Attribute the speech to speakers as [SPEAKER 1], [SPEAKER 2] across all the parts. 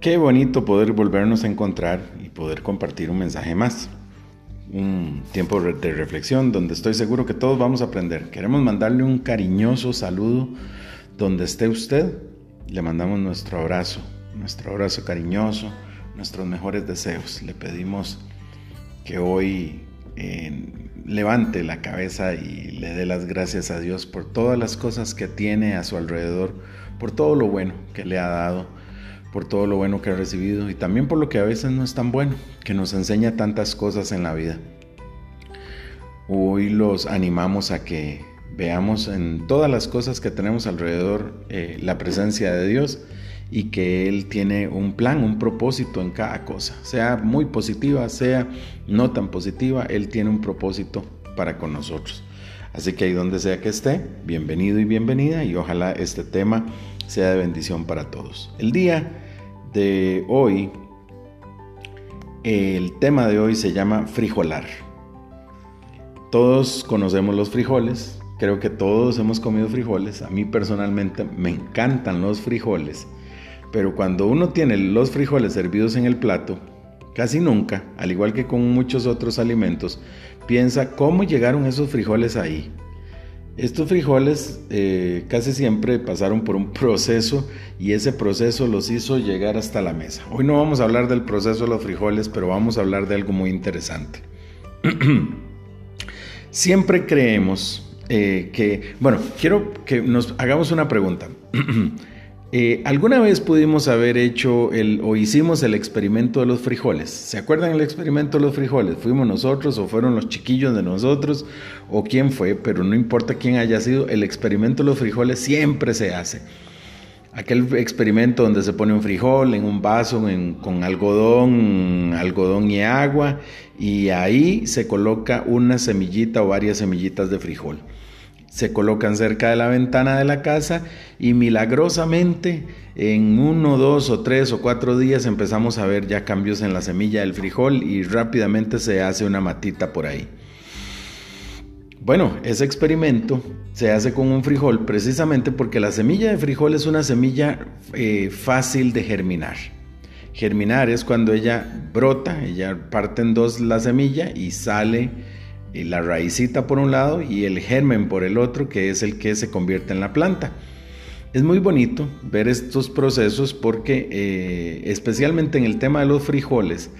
[SPEAKER 1] Qué bonito poder volvernos a encontrar y poder compartir un mensaje más. Un tiempo de reflexión donde estoy seguro que todos vamos a aprender. Queremos mandarle un cariñoso saludo donde esté usted. Le mandamos nuestro abrazo, nuestro abrazo cariñoso, nuestros mejores deseos. Le pedimos que hoy eh, levante la cabeza y le dé las gracias a Dios por todas las cosas que tiene a su alrededor, por todo lo bueno que le ha dado por todo lo bueno que ha recibido y también por lo que a veces no es tan bueno, que nos enseña tantas cosas en la vida. Hoy los animamos a que veamos en todas las cosas que tenemos alrededor eh, la presencia de Dios y que Él tiene un plan, un propósito en cada cosa, sea muy positiva, sea no tan positiva, Él tiene un propósito para con nosotros. Así que ahí donde sea que esté, bienvenido y bienvenida y ojalá este tema sea de bendición para todos. El día de hoy, el tema de hoy se llama frijolar. Todos conocemos los frijoles, creo que todos hemos comido frijoles, a mí personalmente me encantan los frijoles, pero cuando uno tiene los frijoles servidos en el plato, casi nunca, al igual que con muchos otros alimentos, piensa cómo llegaron esos frijoles ahí. Estos frijoles eh, casi siempre pasaron por un proceso y ese proceso los hizo llegar hasta la mesa. Hoy no vamos a hablar del proceso de los frijoles, pero vamos a hablar de algo muy interesante. siempre creemos eh, que, bueno, quiero que nos hagamos una pregunta. Eh, ¿Alguna vez pudimos haber hecho el, o hicimos el experimento de los frijoles? ¿Se acuerdan el experimento de los frijoles? ¿Fuimos nosotros o fueron los chiquillos de nosotros o quién fue? Pero no importa quién haya sido, el experimento de los frijoles siempre se hace. Aquel experimento donde se pone un frijol en un vaso con algodón, algodón y agua y ahí se coloca una semillita o varias semillitas de frijol se colocan cerca de la ventana de la casa y milagrosamente en uno, dos o tres o cuatro días empezamos a ver ya cambios en la semilla del frijol y rápidamente se hace una matita por ahí. Bueno, ese experimento se hace con un frijol precisamente porque la semilla de frijol es una semilla eh, fácil de germinar. Germinar es cuando ella brota, ella parte en dos la semilla y sale la raicita por un lado y el germen por el otro, que es el que se convierte en la planta. Es muy bonito ver estos procesos porque eh, especialmente en el tema de los frijoles,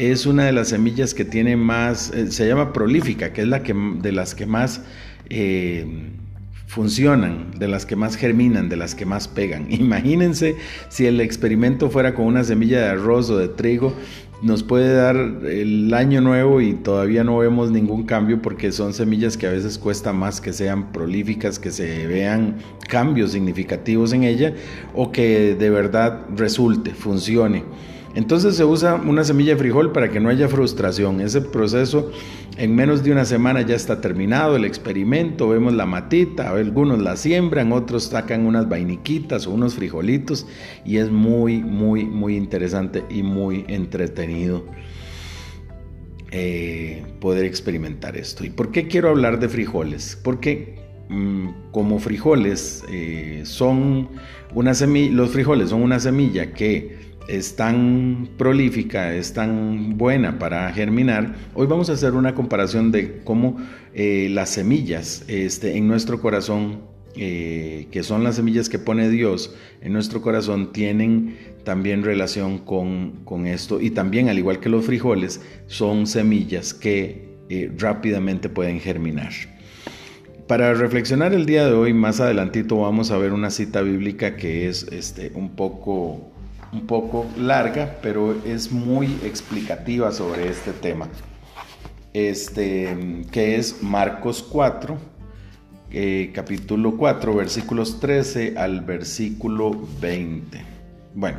[SPEAKER 1] es una de las semillas que tiene más, eh, se llama prolífica, que es la que, de las que más eh, funcionan, de las que más germinan, de las que más pegan. Imagínense si el experimento fuera con una semilla de arroz o de trigo, nos puede dar el año nuevo y todavía no vemos ningún cambio porque son semillas que a veces cuesta más que sean prolíficas, que se vean cambios significativos en ella o que de verdad resulte, funcione. Entonces se usa una semilla de frijol para que no haya frustración. Ese proceso en menos de una semana ya está terminado el experimento. Vemos la matita, algunos la siembran, otros sacan unas vainiquitas o unos frijolitos y es muy, muy, muy interesante y muy entretenido. Eh, poder experimentar esto. ¿Y por qué quiero hablar de frijoles? Porque mm, como frijoles eh, son una semilla, los frijoles son una semilla que es tan prolífica, es tan buena para germinar, hoy vamos a hacer una comparación de cómo eh, las semillas este, en nuestro corazón, eh, que son las semillas que pone Dios en nuestro corazón, tienen también relación con, esto y también, al igual que los frijoles, son semillas que eh, rápidamente pueden germinar. Para reflexionar el día de hoy, más adelantito vamos a ver una cita bíblica que es este, un poco un poco larga, pero es muy explicativa sobre este tema. Este, que es Marcos 4, eh, capítulo 4, versículos 13 al versículo 20. Bueno,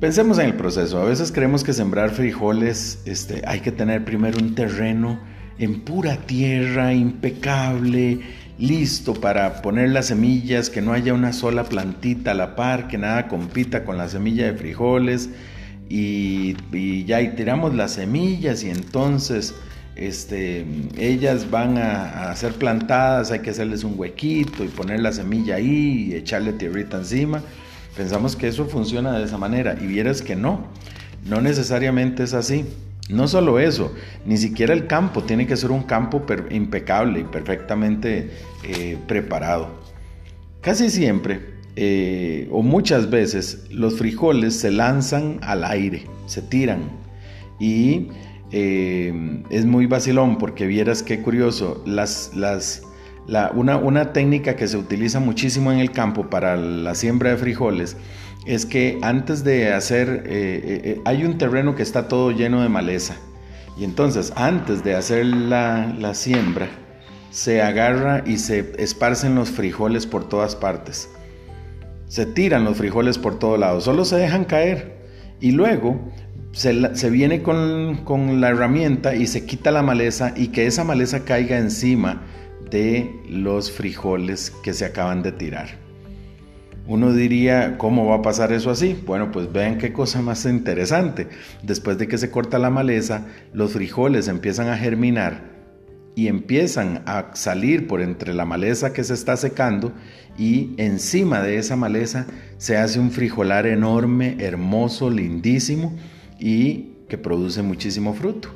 [SPEAKER 1] pensemos en el proceso. A veces creemos que sembrar frijoles este, hay que tener primero un terreno en pura tierra, impecable, listo para poner las semillas, que no haya una sola plantita a la par, que nada compita con la semilla de frijoles y, ya y tiramos las semillas y entonces este, ellas van a, a, ser plantadas, hay que hacerles un huequito y poner la semilla ahí y echarle tierrita encima. Pensamos que eso funciona de esa manera y vieras que no, no necesariamente es así. No solo eso, ni siquiera el campo tiene que ser un campo impecable y perfectamente eh, preparado. Casi siempre, eh, o muchas veces, los frijoles se lanzan al aire, se tiran. Y eh, es muy vacilón porque vieras qué curioso, las, las, una, una técnica que se utiliza muchísimo en el campo para la siembra de frijoles es que antes de hacer, eh, eh, eh, hay un terreno que está todo lleno de maleza. Y entonces, antes de hacer la, siembra, se agarra y se esparcen los frijoles por todas partes. Se tiran los frijoles por todos lados, solo se dejan caer. Y luego se, viene con, con, la herramienta y se quita la maleza y que esa maleza caiga encima de los frijoles que se acaban de tirar. Uno diría, ¿cómo va a pasar eso así? Bueno, pues vean qué cosa más interesante. Después de que se corta la maleza, los frijoles empiezan a germinar y empiezan a salir por entre la maleza que se está secando y encima de esa maleza se hace un frijolar enorme, hermoso, lindísimo y que produce muchísimo fruto.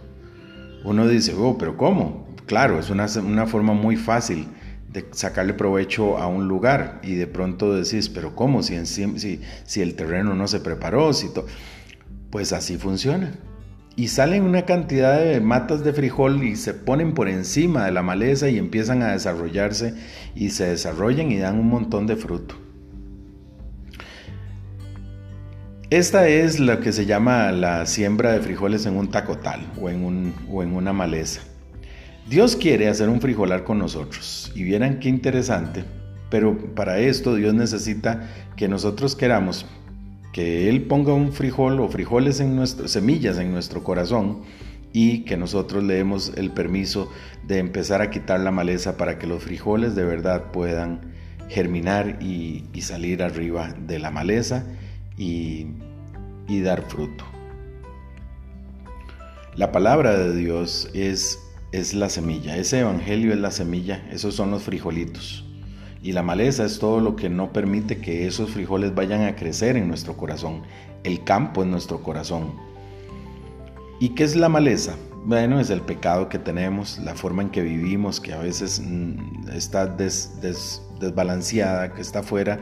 [SPEAKER 1] Uno dice, oh, pero ¿cómo? Claro, es una, una forma muy fácil de sacarle provecho a un lugar y de pronto decís, pero ¿cómo? Si, el terreno no se preparó, pues así funciona. Y salen una cantidad de matas de frijol y se ponen por encima de la maleza y empiezan a desarrollarse y se desarrollan y dan un montón de fruto. Esta es lo que se llama la siembra de frijoles en un tacotal o en una maleza. Dios quiere hacer un frijolar con nosotros y vieran qué interesante, pero para esto Dios necesita que nosotros queramos que Él ponga un frijol o frijoles en nuestro, semillas en nuestro corazón y que nosotros le demos el permiso de empezar a quitar la maleza para que los frijoles de verdad puedan germinar y, salir arriba de la maleza y, y dar fruto. La palabra de Dios es es la semilla, ese evangelio es la semilla, esos son los frijolitos. Y la maleza es todo lo que no permite que esos frijoles vayan a crecer en nuestro corazón. El campo es nuestro corazón. ¿Y qué es la maleza? Bueno, es el pecado que tenemos, la forma en que vivimos, que a veces mm, está desbalanceada, que está fuera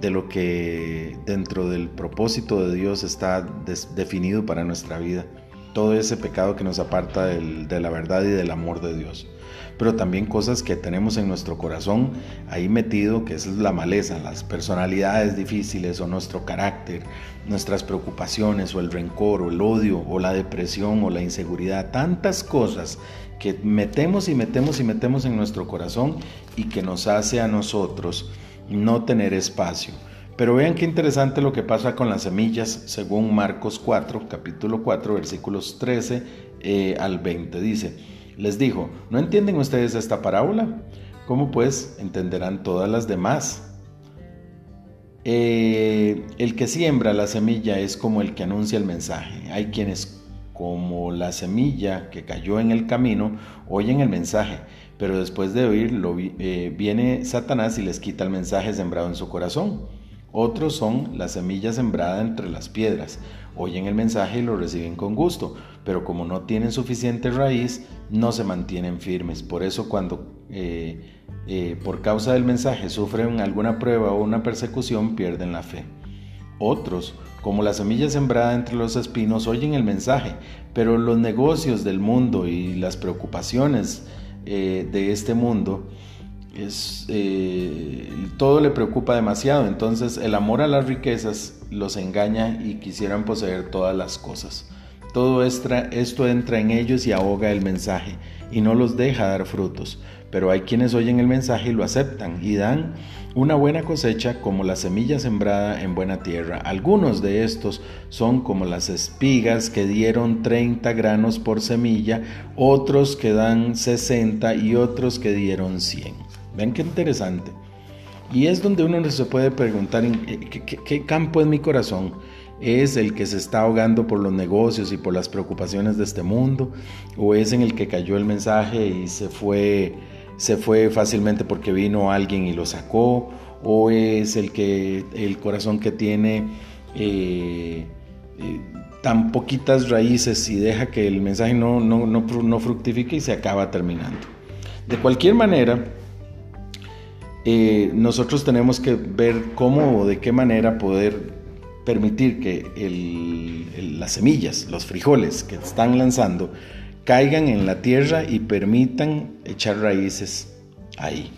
[SPEAKER 1] de lo que dentro del propósito de Dios está definido para nuestra vida todo ese pecado que nos aparta de la verdad y del amor de Dios. Pero también cosas que tenemos en nuestro corazón ahí metido, que es la maleza, las personalidades difíciles o nuestro carácter, nuestras preocupaciones o el rencor o el odio o la depresión o la inseguridad, tantas cosas que metemos y metemos y metemos en nuestro corazón y que nos hace a nosotros no tener espacio pero vean qué interesante lo que pasa con las semillas según Marcos 4, capítulo 4, versículos 13 eh, al 20. Dice, les dijo, ¿no entienden ustedes esta parábola? ¿Cómo pues entenderán todas las demás? Eh, el que siembra la semilla es como el que anuncia el mensaje. Hay quienes como la semilla que cayó en el camino oyen el mensaje, pero después de oírlo eh, viene Satanás y les quita el mensaje sembrado en su corazón. Otros son la semilla sembrada entre las piedras. Oyen el mensaje y lo reciben con gusto, pero como no tienen suficiente raíz, no se mantienen firmes. Por eso cuando eh, eh, por causa del mensaje sufren alguna prueba o una persecución, pierden la fe. Otros, como la semilla sembrada entre los espinos, oyen el mensaje, pero los negocios del mundo y las preocupaciones eh, de este mundo es, eh, todo le preocupa demasiado, entonces el amor a las riquezas los engaña y quisieran poseer todas las cosas. Todo esto entra en ellos y ahoga el mensaje y no los deja dar frutos, pero hay quienes oyen el mensaje y lo aceptan y dan una buena cosecha como la semilla sembrada en buena tierra. Algunos de estos son como las espigas que dieron 30 granos por semilla, otros que dan 60 y otros que dieron 100. Ven qué interesante. Y es donde uno se puede preguntar en eh, qué, campo es mi corazón. ¿Es el que se está ahogando por los negocios y por las preocupaciones de este mundo? ¿O es en el que cayó el mensaje y se fue, se fue fácilmente porque vino alguien y lo sacó? o es el, que, el corazón que tiene eh, eh, tan poquitas raíces y deja que el mensaje no, no, no, fructifique y se acaba terminando. De cualquier manera, eh, nosotros tenemos que ver cómo o de qué manera poder permitir que las semillas, los frijoles que están lanzando, caigan en la tierra y permitan echar raíces ahí.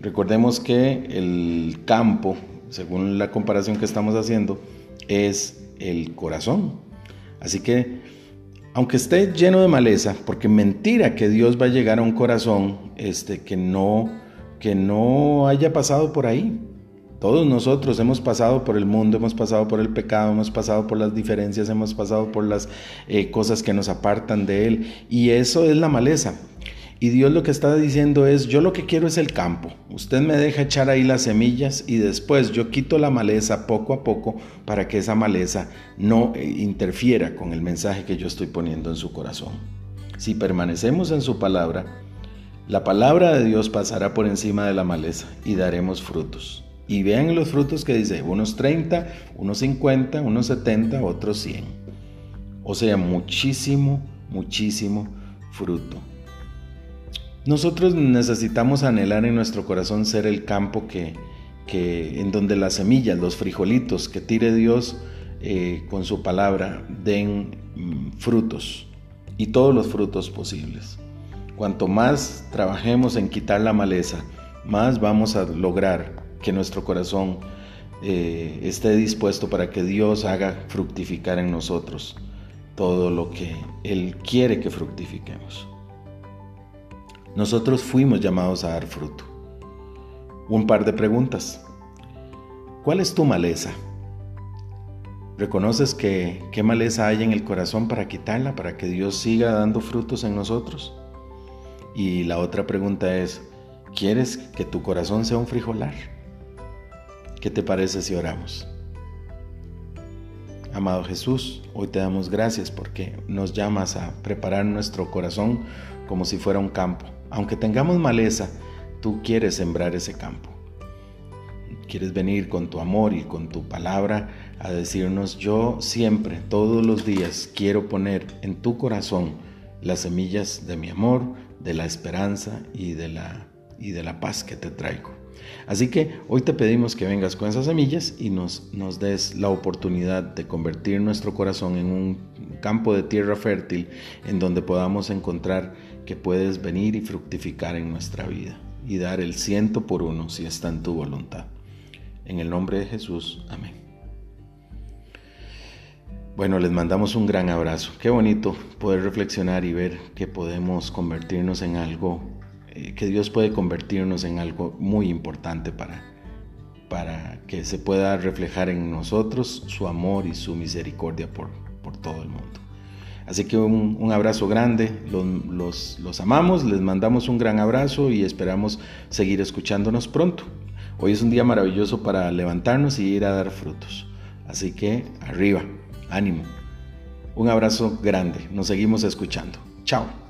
[SPEAKER 1] Recordemos que el campo, según la comparación que estamos haciendo, es el corazón. Así que, aunque esté lleno de maleza, porque mentira que Dios va a llegar a un corazón este, que, no, que no haya pasado por ahí. Todos nosotros hemos pasado por el mundo, hemos pasado por el pecado, hemos pasado por las diferencias, hemos pasado por las eh, cosas que nos apartan de Él. Y eso es la maleza. Y Dios lo que está diciendo es, yo lo que quiero es el campo. Usted me deja echar ahí las semillas y después yo quito la maleza poco a poco para que esa maleza no eh, interfiera con el mensaje que yo estoy poniendo en su corazón. Si permanecemos en su palabra, la palabra de Dios pasará por encima de la maleza y daremos frutos. Y vean los frutos que dice, unos 30, unos 50, unos 70, otros 100. O sea, muchísimo, muchísimo fruto. Nosotros necesitamos anhelar en nuestro corazón ser el campo que, en donde las semillas, los frijolitos que tire Dios eh, con su palabra den mm, frutos y todos los frutos posibles. Cuanto más trabajemos en quitar la maleza, más vamos a lograr que nuestro corazón eh, esté dispuesto para que Dios haga fructificar en nosotros todo lo que Él quiere que fructifiquemos. Nosotros fuimos llamados a dar fruto. Un par de preguntas. ¿Cuál es tu maleza? ¿Reconoces que qué maleza hay en el corazón para quitarla, para que Dios siga dando frutos en nosotros? Y la otra pregunta es, ¿quieres que tu corazón sea un frijolar? ¿Qué te parece si oramos? Amado Jesús, hoy te damos gracias porque nos llamas a preparar nuestro corazón como si fuera un campo aunque tengamos maleza, tú quieres sembrar ese campo. Quieres venir con tu amor y con tu palabra a decirnos, yo siempre, todos los días, quiero poner en tu corazón las semillas de mi amor, de la esperanza y de la, y de la paz que te traigo. Así que hoy te pedimos que vengas con esas semillas y nos, nos des la oportunidad de convertir nuestro corazón en un campo de tierra fértil en donde podamos encontrar que puedes venir y fructificar en nuestra vida y dar el ciento por uno si está en tu voluntad. En el nombre de Jesús, amén. Bueno, les mandamos un gran abrazo. Qué bonito poder reflexionar y ver que podemos convertirnos en algo, eh, que Dios puede convertirnos en algo muy importante para, para que se pueda reflejar en nosotros su amor y su misericordia por, por todo el mundo. Así que un, abrazo grande, los, los amamos, les mandamos un gran abrazo y esperamos seguir escuchándonos pronto. Hoy es un día maravilloso para levantarnos y ir a dar frutos. Así que arriba, ánimo. Un abrazo grande, nos seguimos escuchando. Chao.